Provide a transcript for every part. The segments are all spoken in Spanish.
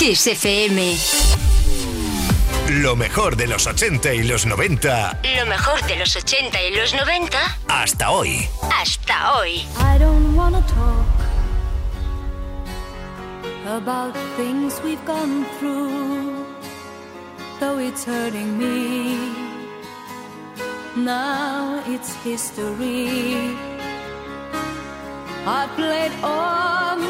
Kiss FM. Lo mejor de los 80 y los 90. Lo mejor de los 80 y los 90. Hasta hoy. Hasta hoy. I don't wanna talk about things we've gone through, though it's hurting me. Now it's history. I played all my cards,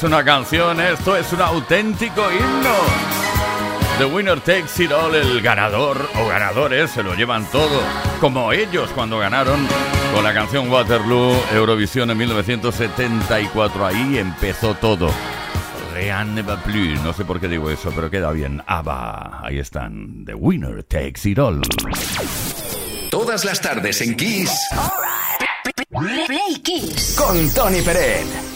Es una canción, esto es un auténtico himno. The winner takes it all, el ganador o ganadores se lo llevan todo, como ellos cuando ganaron con la canción Waterloo Eurovisión en 1974. Ahí empezó todo. Rien ne va plus, no sé por qué digo eso, pero queda bien. ABBA, ahí están. The winner takes it all. Todas las tardes en Kiss Play Kiss. con Tony Peret.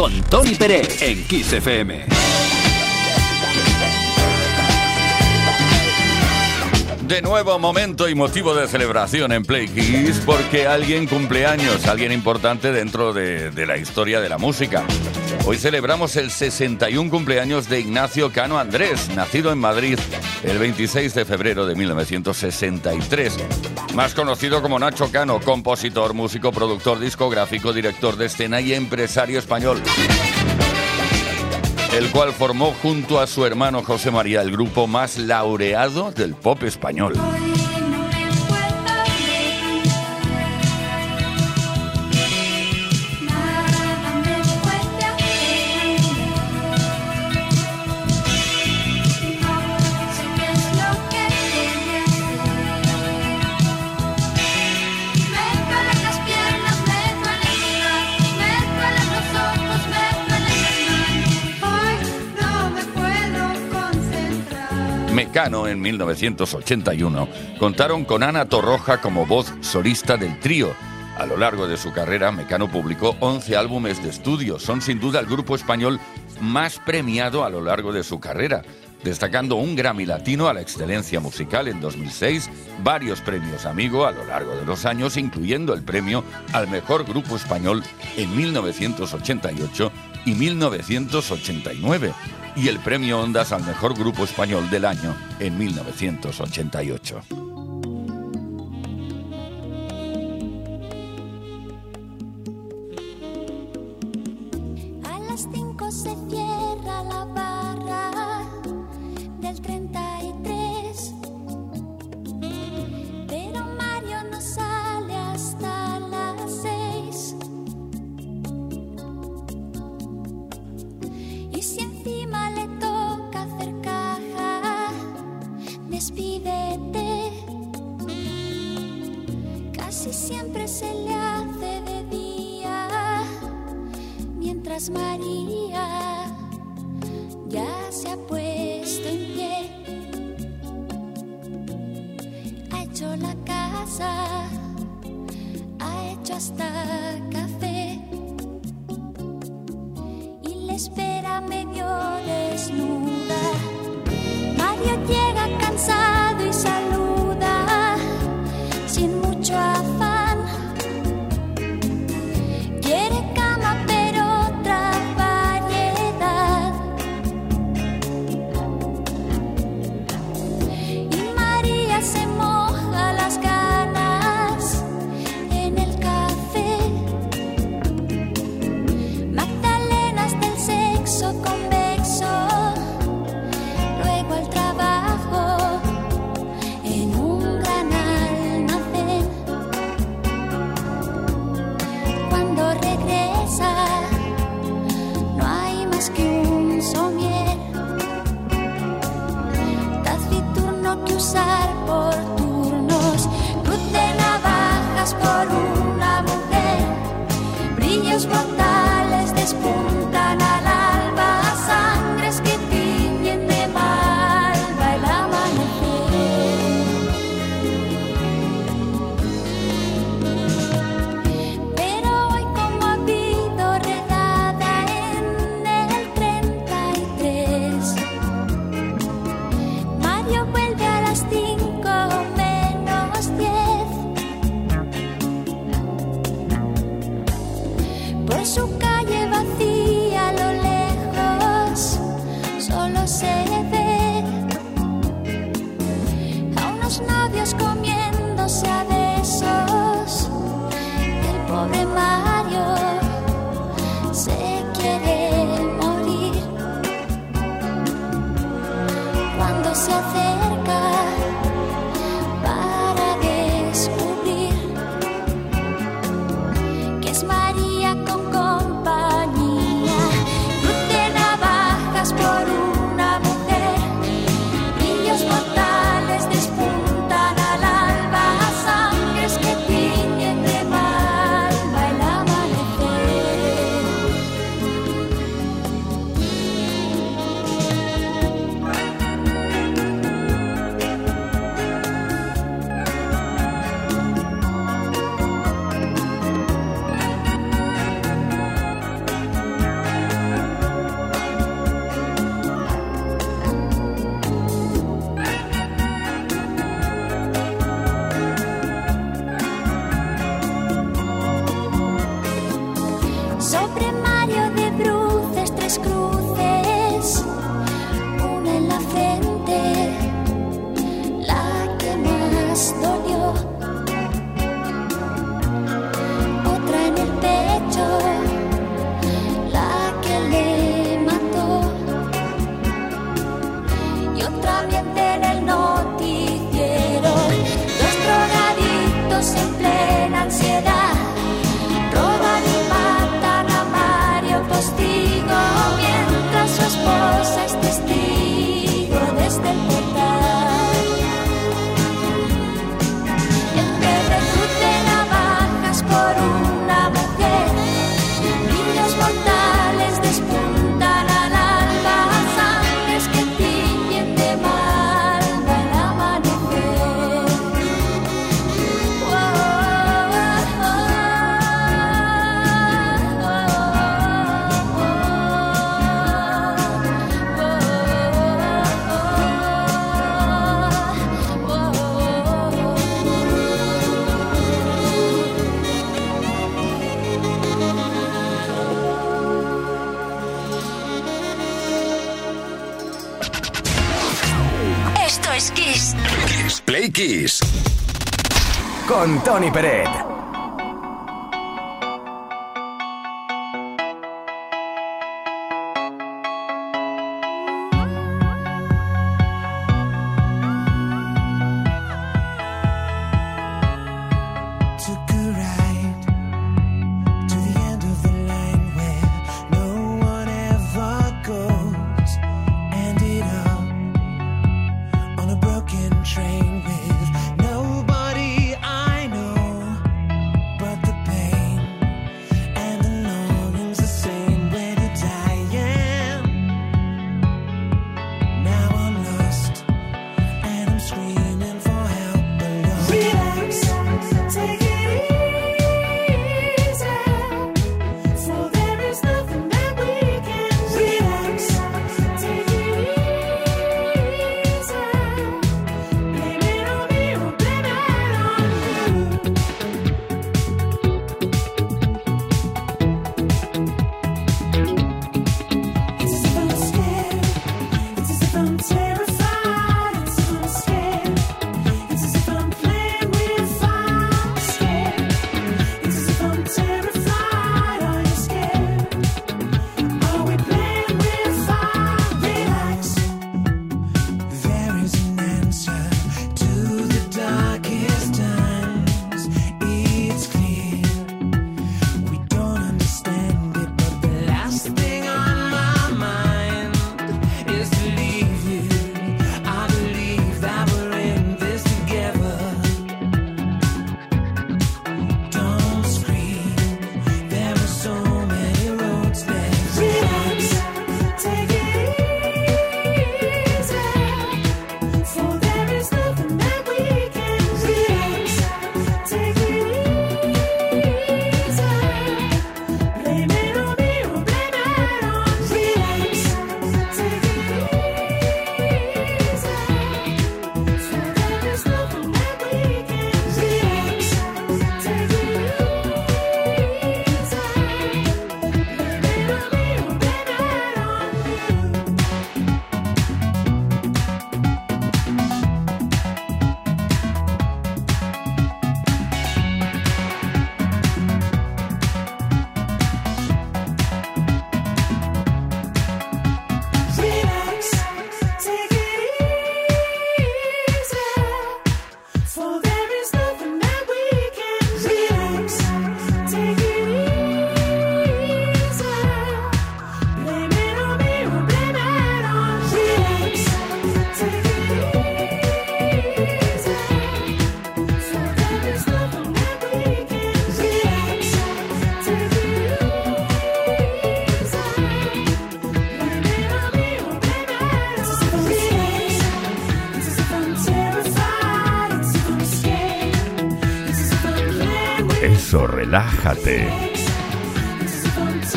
Con Tony Pérez en Kiss FM. De nuevo momento y motivo de celebración en Play Kiss porque alguien cumple años, alguien importante dentro de, de la historia de la música. Hoy celebramos el 61 cumpleaños de Ignacio Cano Andrés, nacido en Madrid el 26 de febrero de 1963. Más conocido como Nacho Cano, compositor, músico, productor discográfico, director de escena y empresario español el cual formó junto a su hermano José María el grupo más laureado del pop español. Mecano en 1981 contaron con Ana Torroja como voz solista del trío. A lo largo de su carrera, Mecano publicó 11 álbumes de estudio. Son sin duda el grupo español más premiado a lo largo de su carrera, destacando un Grammy Latino a la excelencia musical en 2006, varios premios Amigo a lo largo de los años, incluyendo el premio al mejor grupo español en 1988 y 1989 y el premio Ondas al mejor grupo español del año en 1988. skin so Tony Peret.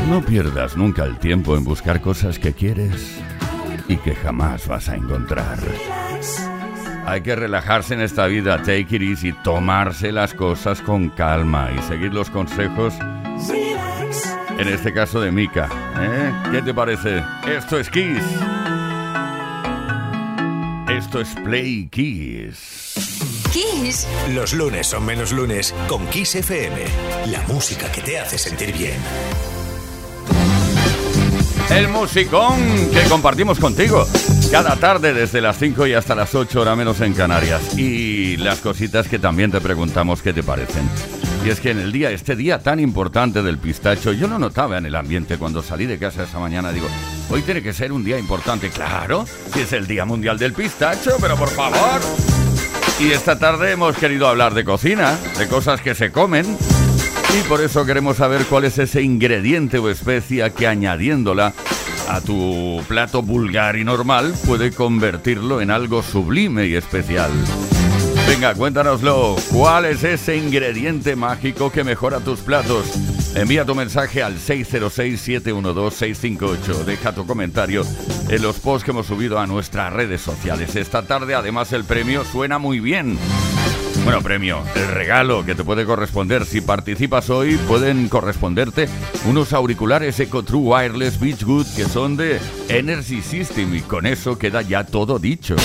No pierdas nunca el tiempo en buscar cosas que quieres y que jamás vas a encontrar. Hay que relajarse en esta vida, take it easy, tomarse las cosas con calma y seguir los consejos, en este caso de Mika. ¿eh? ¿Qué te parece? Esto es Kiss. Esto es Play Kiss. Kiss. Los lunes son menos lunes con Kiss FM. La música que te hace sentir bien. El musicón que compartimos contigo cada tarde desde las 5 y hasta las 8 horas menos en Canarias. Y las cositas que también te preguntamos qué te parecen. Y es que en el día, este día tan importante del pistacho, yo lo notaba en el ambiente cuando salí de casa esa mañana. Digo, hoy tiene que ser un día importante. Claro, si es el Día Mundial del Pistacho, pero por favor. Y esta tarde hemos querido hablar de cocina, de cosas que se comen. Y por eso queremos saber cuál es ese ingrediente o especia que añadiéndola a tu plato vulgar y normal puede convertirlo en algo sublime y especial. Venga, cuéntanoslo. ¿Cuál es ese ingrediente mágico que mejora tus platos? Envía tu mensaje al 606-712-658. Deja tu comentario en los posts que hemos subido a nuestras redes sociales. Esta tarde, además, el premio suena muy bien. Bueno, premio, el regalo que te puede corresponder. Si participas hoy, pueden corresponderte unos auriculares Eco True Wireless Beachwood que son de Energy System y con eso queda ya todo dicho.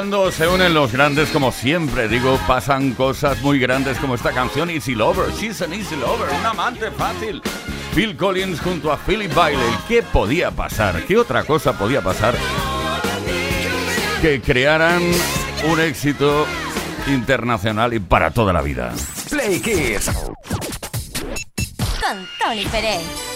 cuando se unen los grandes, como siempre digo, pasan cosas muy grandes como esta canción Easy Lover. She's an Easy Lover, un amante fácil. Phil Collins junto a Philip Bailey. ¿Qué podía pasar? ¿Qué otra cosa podía pasar? Que crearan un éxito internacional y para toda la vida. Play Kids. Con Tony Pérez.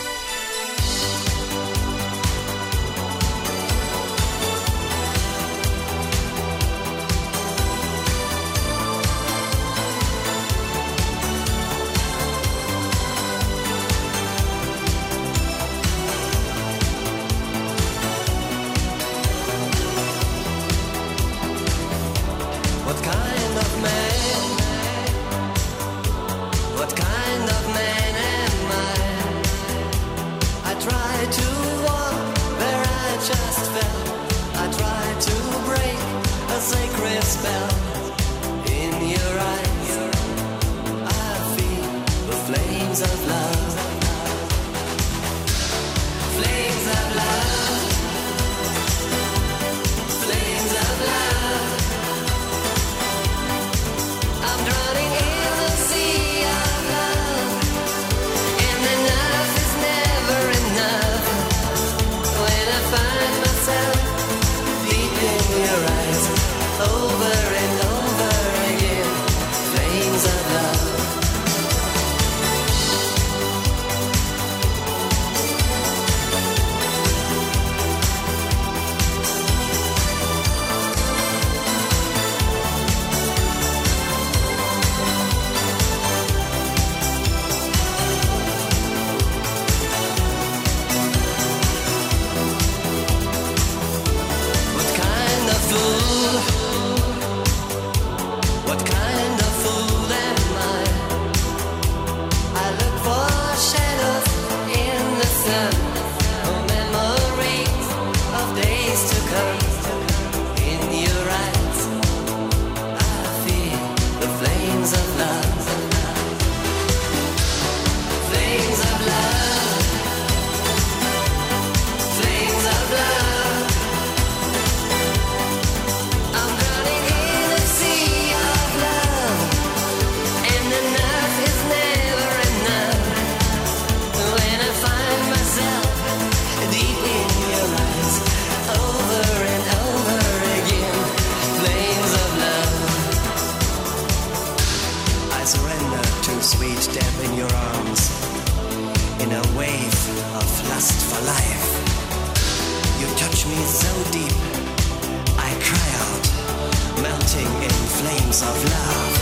deep, I cry out, melting in flames of love.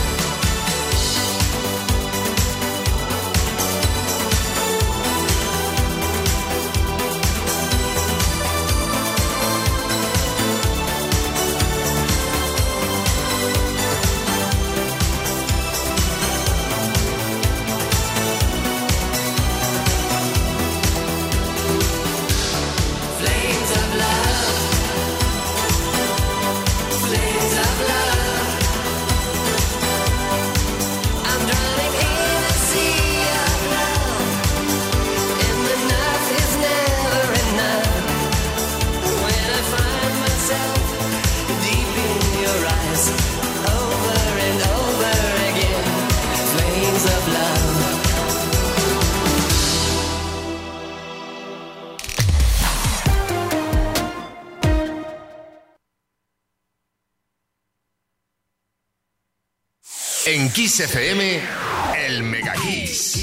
Kiss FM, el Mega Kiss.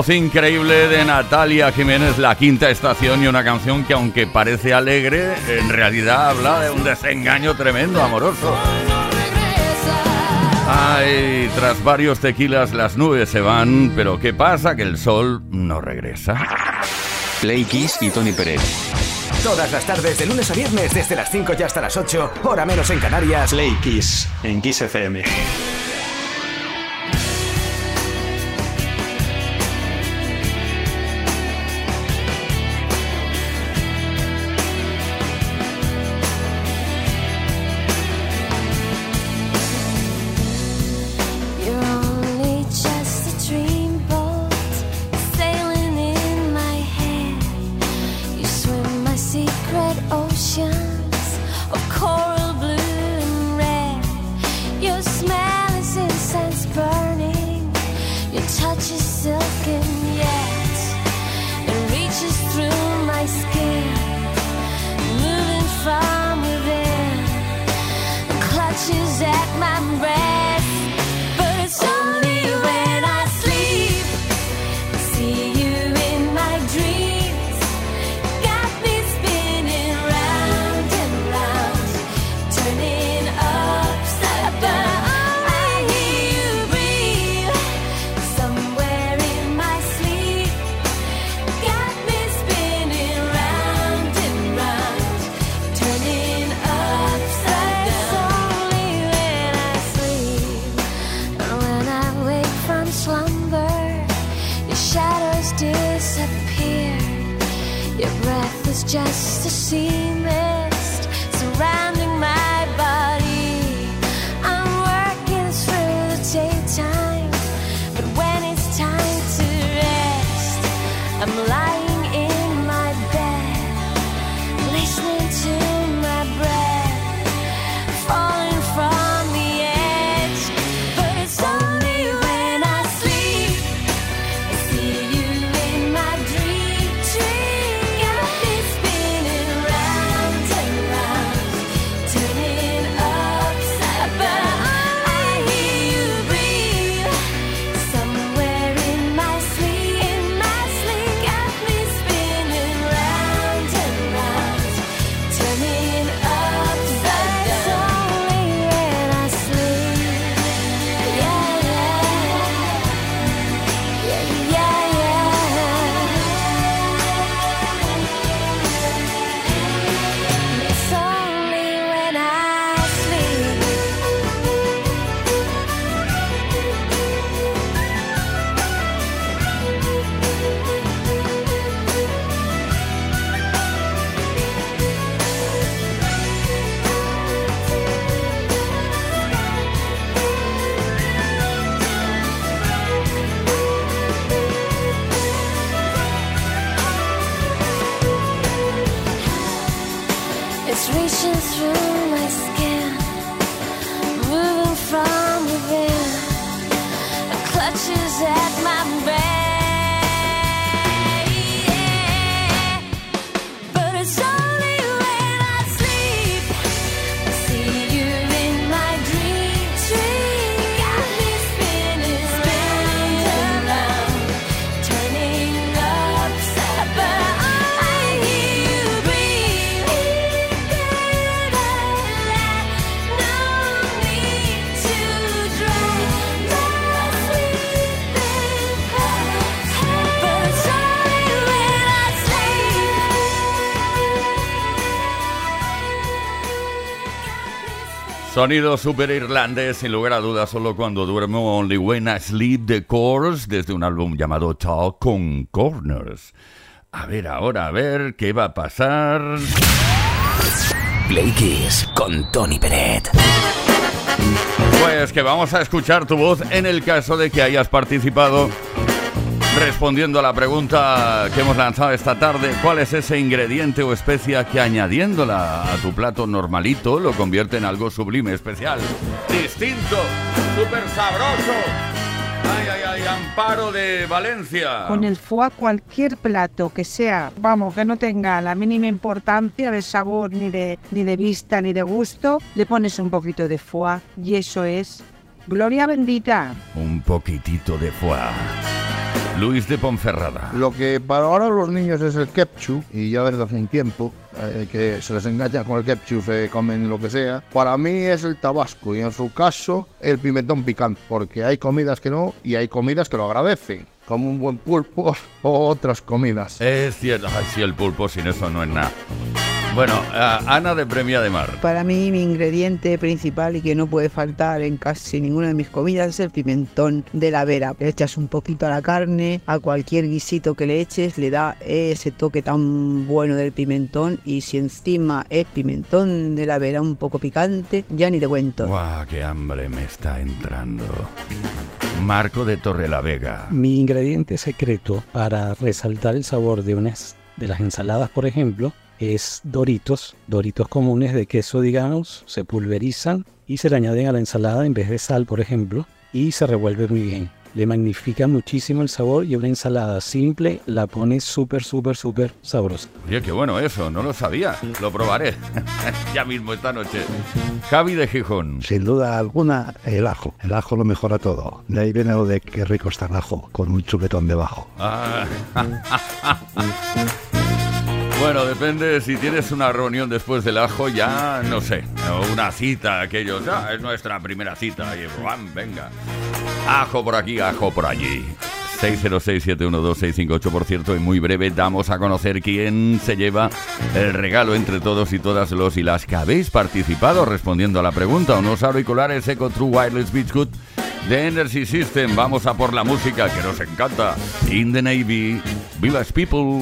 voz increíble de Natalia Jiménez, La Quinta Estación, y una canción que aunque parece alegre, en realidad habla de un desengaño tremendo, amoroso. Ay, tras varios tequilas las nubes se van, pero ¿qué pasa? Que el sol no regresa. Play Kiss y Tony Pérez. Todas las tardes, de lunes a viernes, desde las 5 y hasta las 8, hora menos en Canarias. Play Kiss, en Kiss FM. Sonido super irlandés, sin lugar a dudas, solo cuando duermo Only When I Sleep the Course, desde un álbum llamado Talk con Corners. A ver ahora, a ver qué va a pasar. Play Kiss con Tony Peret. Pues que vamos a escuchar tu voz en el caso de que hayas participado respondiendo a la pregunta que hemos lanzado esta tarde. ¿Cuál es ese ingrediente o especia que añadiéndola a tu plato normalito lo convierte en algo sublime, especial, distinto, súper sabroso? Ay, ay, ay, Amparo de Valencia. Con el foie cualquier plato que sea, vamos, que no tenga la mínima importancia de sabor, ni de, ni de vista, ni de gusto, le pones un poquito de foie y eso es gloria bendita. Un poquitito de foie. Luis de Ponferrada. Lo que para ahora los niños es el ketchup, y ya desde hace un tiempo eh, que se les engancha con el ketchup, se comen lo que sea. Para mí es el tabasco y en su caso el pimentón picante, porque hay comidas que no y hay comidas que lo agradecen, como un buen pulpo o otras comidas. Es cierto, ay, sí, el pulpo sin eso no es nada. Bueno, Ana de Premia de Mar. Para mí mi ingrediente principal y que no puede faltar en casi ninguna de mis comidas es el pimentón de la vera. Le echas un poquito a la carne, a cualquier guisito que le eches, le da ese toque tan bueno del pimentón y si encima es pimentón de la vera un poco picante, ya ni te cuento. ¡Guau, qué hambre me está entrando! Marco de Torrelavega. Mi ingrediente secreto para resaltar el sabor de unas de las ensaladas, por ejemplo, es doritos, doritos comunes de queso, digamos, se pulverizan y se le añaden a la ensalada en vez de sal, por ejemplo, y se revuelve muy bien. Le magnifica muchísimo el sabor y una ensalada simple la pone súper, súper, súper sabrosa. Oye, qué bueno eso, no lo sabía. Lo probaré ya mismo esta noche. Javi de Gijón. Sin duda alguna, el ajo. El ajo lo mejora todo. De ahí viene lo de qué rico está el ajo, con un chuletón debajo. Ah. Bueno, depende si tienes una reunión después del ajo, ya no sé, o una cita, aquellos, ya es nuestra primera cita, y ¡bam! venga. Ajo por aquí, ajo por allí. 606-712-658, por cierto, y muy breve damos a conocer quién se lleva el regalo entre todos y todas los y las que habéis participado respondiendo a la pregunta. Unos auriculares Eco True Wireless Beach Good de Energy System. Vamos a por la música que nos encanta. In the Navy, Village People.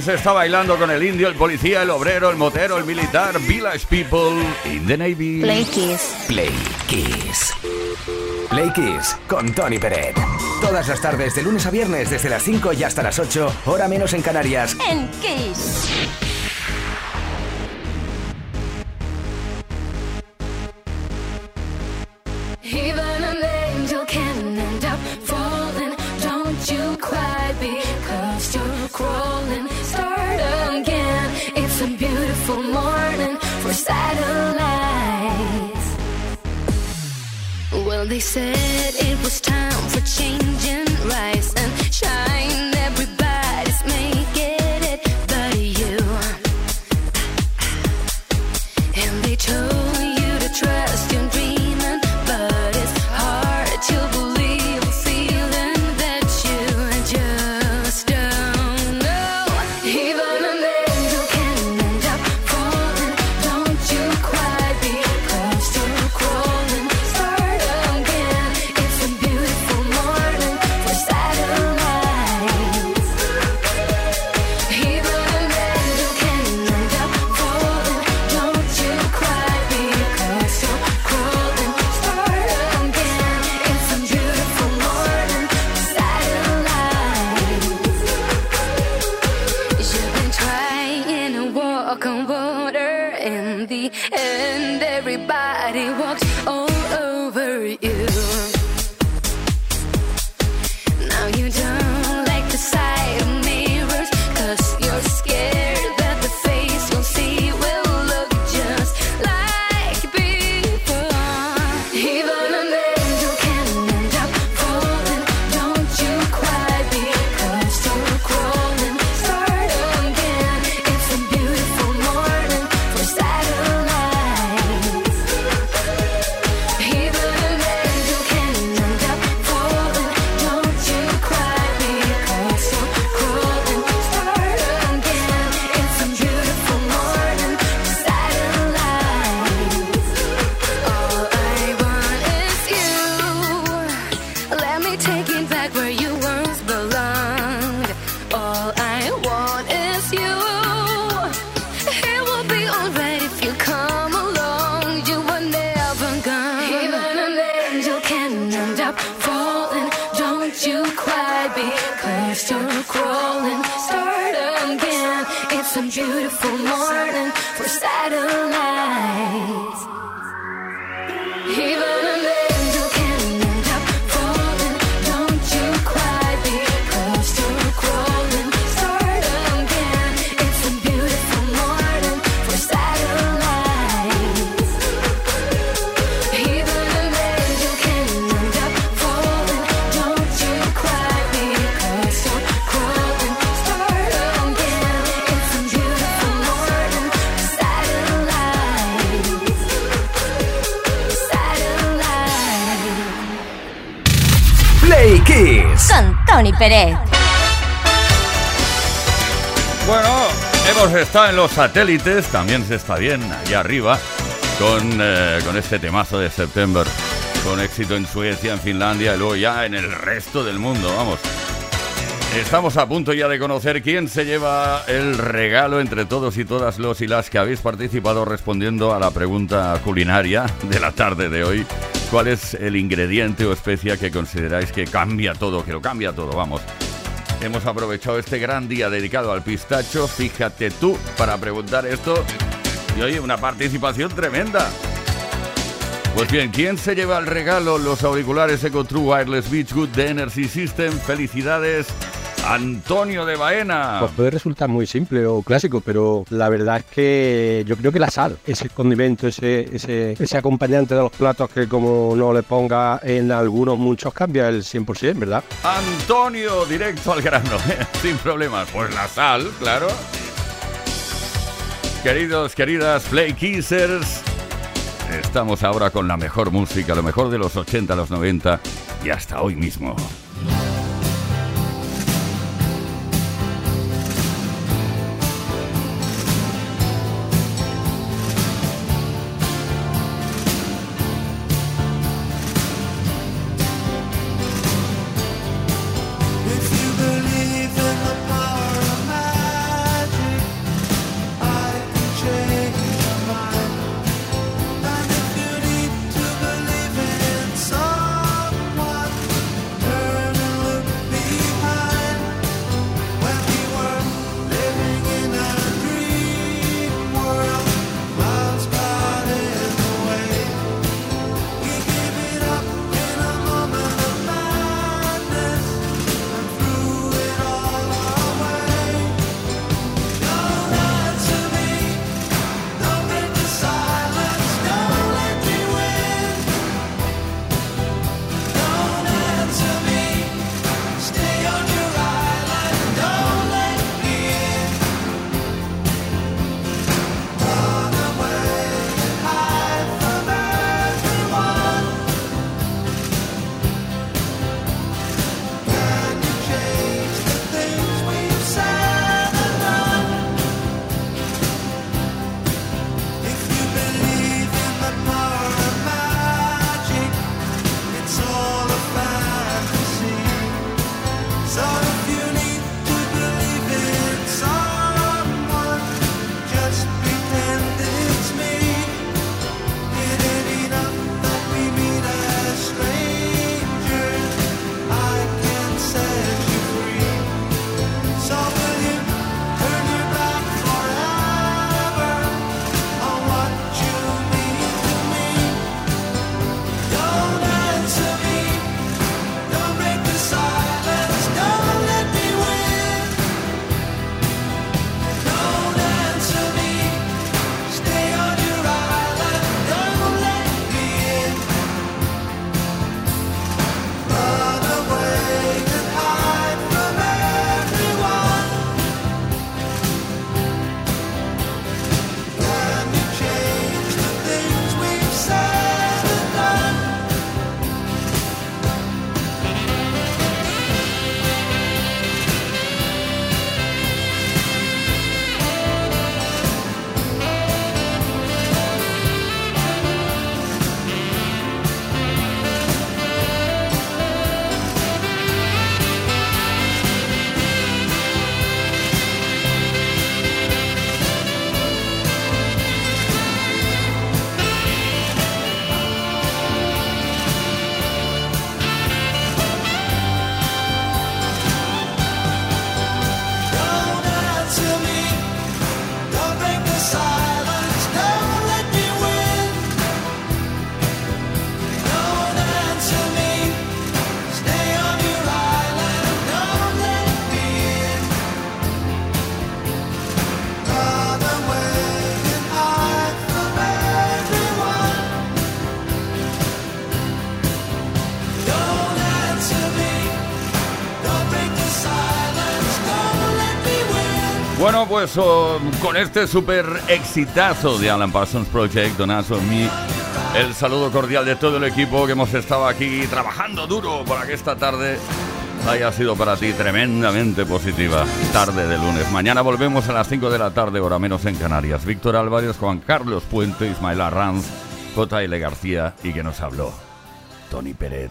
Se está bailando con el indio, el policía, el obrero, el motero, el militar, Village People in the Navy. Play Kiss. Play Kiss. Play Kiss con Tony Peret. Todas las tardes, de lunes a viernes, desde las 5 y hasta las 8, hora menos en Canarias. En Kiss. Well, they said it was time for change and rise and shine. Bueno, hemos estado en los satélites, también se está bien allá arriba, con, eh, con este temazo de September, con éxito en Suecia, en Finlandia y luego ya en el resto del mundo, vamos. Estamos a punto ya de conocer quién se lleva el regalo entre todos y todas los y las que habéis participado respondiendo a la pregunta culinaria de la tarde de hoy. ¿Cuál es el ingrediente o especia que consideráis que cambia todo, que lo cambia todo, vamos? Hemos aprovechado este gran día dedicado al pistacho, fíjate tú, para preguntar esto. Y oye, una participación tremenda. Pues bien, ¿quién se lleva el regalo? Los auriculares Eco True Wireless Beachwood de Energy System. Felicidades, Antonio de Baena. Pues puede resultar muy simple o clásico, pero la verdad es que yo creo que la sal, ese condimento, ese, ese, ese acompañante de los platos que como no le ponga en algunos muchos cambia el 100%, ¿verdad? Antonio, directo al grano, sin problemas. Pues la sal, claro. Queridos, queridas Play Kissers, estamos ahora con la mejor música, lo mejor de los 80, los 90 y hasta hoy mismo. Pues con este súper exitazo de Alan Parsons Project, Don't Ask Me, el saludo cordial de todo el equipo que hemos estado aquí trabajando duro para que esta tarde haya sido para ti tremendamente positiva. Tarde de lunes. Mañana volvemos a las 5 de la tarde, hora menos en Canarias. Víctor Álvarez, Juan Carlos Puente, Ismael Arranz, J.L. García y que nos habló, Tony Pérez.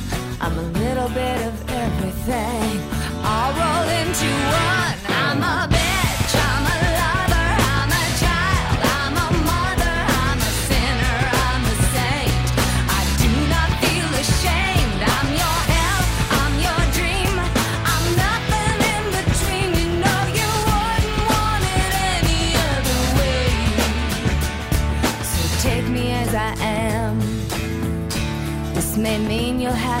I'm a little bit of everything. All rolled into one. I'm a bitch. I'm a lover. I'm a child. I'm a mother. I'm a sinner. I'm a saint. I do not feel ashamed. I'm your hell. I'm your dream. I'm nothing in between. You know you wouldn't want it any other way. So take me as I am. This may mean you'll have